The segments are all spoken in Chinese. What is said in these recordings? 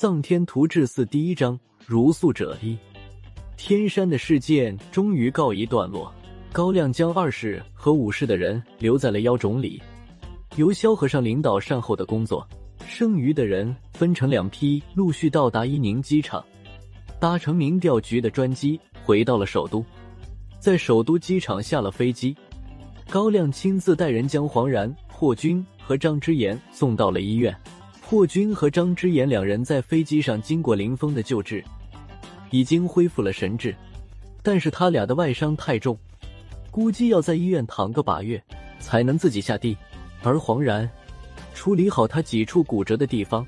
藏天图志四第一章如素者一。天山的事件终于告一段落。高亮将二世和五世的人留在了妖种里，由萧和尚领导善后的工作。剩余的人分成两批，陆续到达伊宁机场，搭乘民调局的专机回到了首都。在首都机场下了飞机，高亮亲自带人将黄然、霍军和张之言送到了医院。霍军和张之言两人在飞机上经过林峰的救治，已经恢复了神智，但是他俩的外伤太重，估计要在医院躺个把月才能自己下地。而黄然处理好他几处骨折的地方，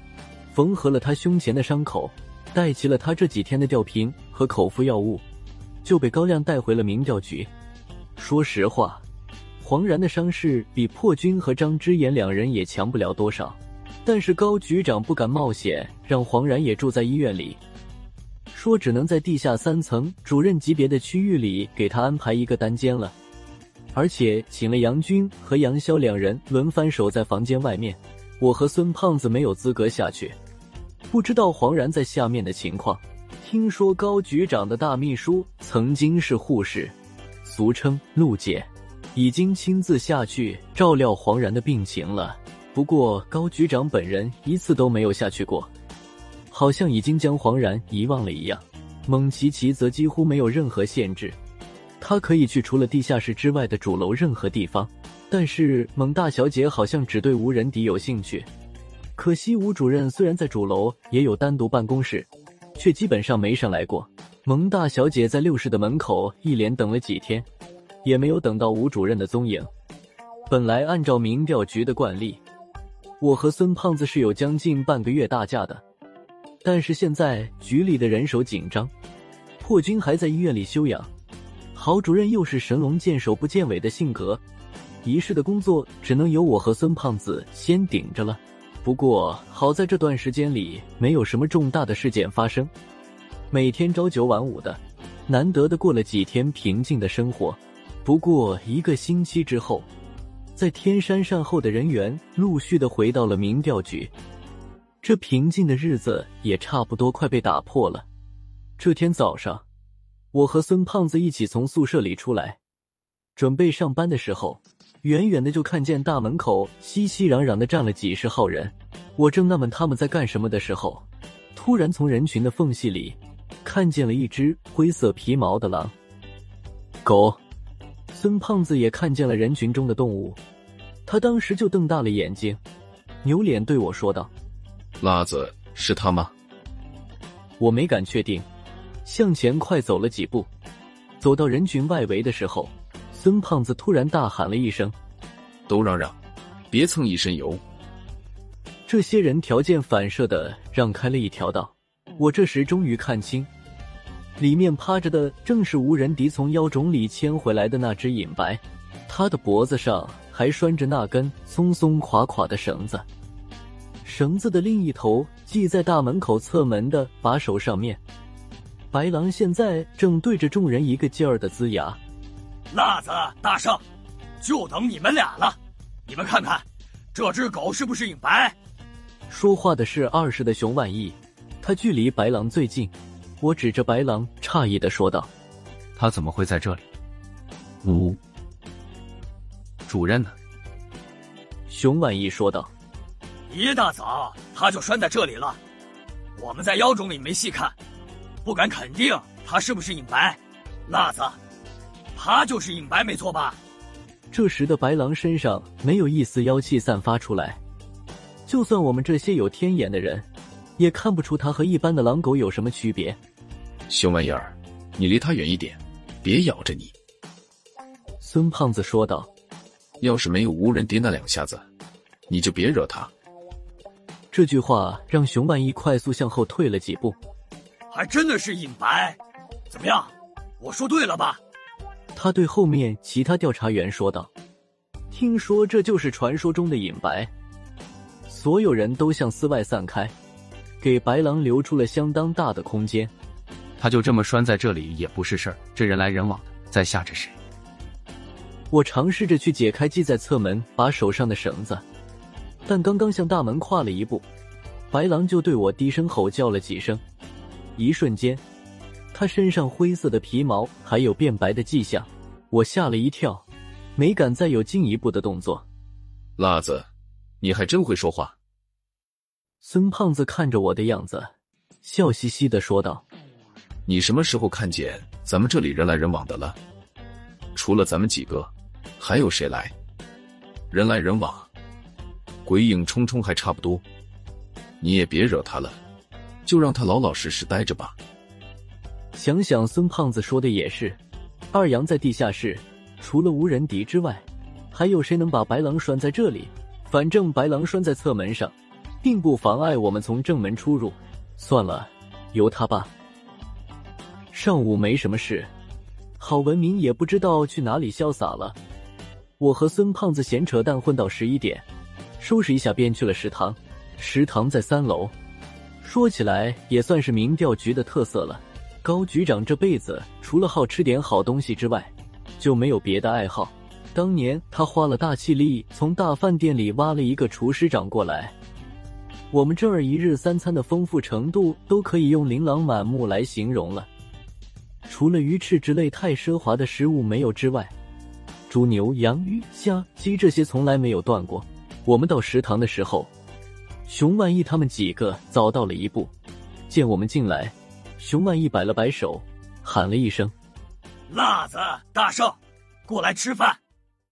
缝合了他胸前的伤口，带齐了他这几天的吊瓶和口服药物，就被高亮带回了民调局。说实话，黄然的伤势比破军和张之言两人也强不了多少。但是高局长不敢冒险让黄然也住在医院里，说只能在地下三层主任级别的区域里给他安排一个单间了，而且请了杨军和杨潇两人轮番守在房间外面。我和孙胖子没有资格下去，不知道黄然在下面的情况。听说高局长的大秘书曾经是护士，俗称陆姐，已经亲自下去照料黄然的病情了。不过高局长本人一次都没有下去过，好像已经将黄然遗忘了一样。蒙奇奇则几乎没有任何限制，他可以去除了地下室之外的主楼任何地方。但是蒙大小姐好像只对无人敌有兴趣。可惜吴主任虽然在主楼也有单独办公室，却基本上没上来过。蒙大小姐在六室的门口一连等了几天，也没有等到吴主任的踪影。本来按照民调局的惯例。我和孙胖子是有将近半个月大假的，但是现在局里的人手紧张，破军还在医院里休养，郝主任又是神龙见首不见尾的性格，仪式的工作只能由我和孙胖子先顶着了。不过好在这段时间里没有什么重大的事件发生，每天朝九晚五的，难得的过了几天平静的生活。不过一个星期之后。在天山善后的人员陆续的回到了民调局，这平静的日子也差不多快被打破了。这天早上，我和孙胖子一起从宿舍里出来，准备上班的时候，远远的就看见大门口熙熙攘攘的站了几十号人。我正纳闷他们在干什么的时候，突然从人群的缝隙里看见了一只灰色皮毛的狼狗。孙胖子也看见了人群中的动物，他当时就瞪大了眼睛，扭脸对我说道：“辣子是他吗？”我没敢确定，向前快走了几步，走到人群外围的时候，孙胖子突然大喊了一声：“都让让，别蹭一身油！”这些人条件反射的让开了一条道。我这时终于看清。里面趴着的正是无人敌从妖种里牵回来的那只隐白，他的脖子上还拴着那根松松垮垮的绳子，绳子的另一头系在大门口侧门的把手上面。白狼现在正对着众人一个劲儿的龇牙：“辣子大圣，就等你们俩了！你们看看，这只狗是不是影白？”说话的是二世的熊万义，他距离白狼最近。我指着白狼，诧异的说道：“他怎么会在这里？”呜，主任呢？熊万一说道：“一大早他就拴在这里了。我们在妖种里没细看，不敢肯定他是不是隐白。辣子，他就是隐白，没错吧？”这时的白狼身上没有一丝妖气散发出来，就算我们这些有天眼的人，也看不出他和一般的狼狗有什么区别。熊万义儿，你离他远一点，别咬着你。”孙胖子说道。“要是没有无人敌那两下子，你就别惹他。”这句话让熊万一快速向后退了几步。还真的是隐白，怎么样？我说对了吧？他对后面其他调查员说道：“听说这就是传说中的隐白。”所有人都向寺外散开，给白狼留出了相当大的空间。他就这么拴在这里也不是事儿，这人来人往的，在吓着谁？我尝试着去解开系在侧门把手上的绳子，但刚刚向大门跨了一步，白狼就对我低声吼叫了几声，一瞬间，他身上灰色的皮毛还有变白的迹象，我吓了一跳，没敢再有进一步的动作。辣子，你还真会说话。孙胖子看着我的样子，笑嘻嘻的说道：“你什么时候看见咱们这里人来人往的了？除了咱们几个，还有谁来？人来人往，鬼影重重，还差不多。你也别惹他了，就让他老老实实待着吧。”想想孙胖子说的也是，二阳在地下室，除了无人敌之外，还有谁能把白狼拴在这里？反正白狼拴在侧门上。并不妨碍我们从正门出入，算了，由他吧。上午没什么事，郝文明也不知道去哪里潇洒了。我和孙胖子闲扯淡混到十一点，收拾一下便去了食堂。食堂在三楼，说起来也算是民调局的特色了。高局长这辈子除了好吃点好东西之外，就没有别的爱好。当年他花了大气力从大饭店里挖了一个厨师长过来。我们这儿一日三餐的丰富程度都可以用琳琅满目来形容了。除了鱼翅之类太奢华的食物没有之外，猪牛羊鱼虾鸡这些从来没有断过。我们到食堂的时候，熊万义他们几个早到了一步，见我们进来，熊万义摆了摆手，喊了一声：“辣子、大圣，过来吃饭。”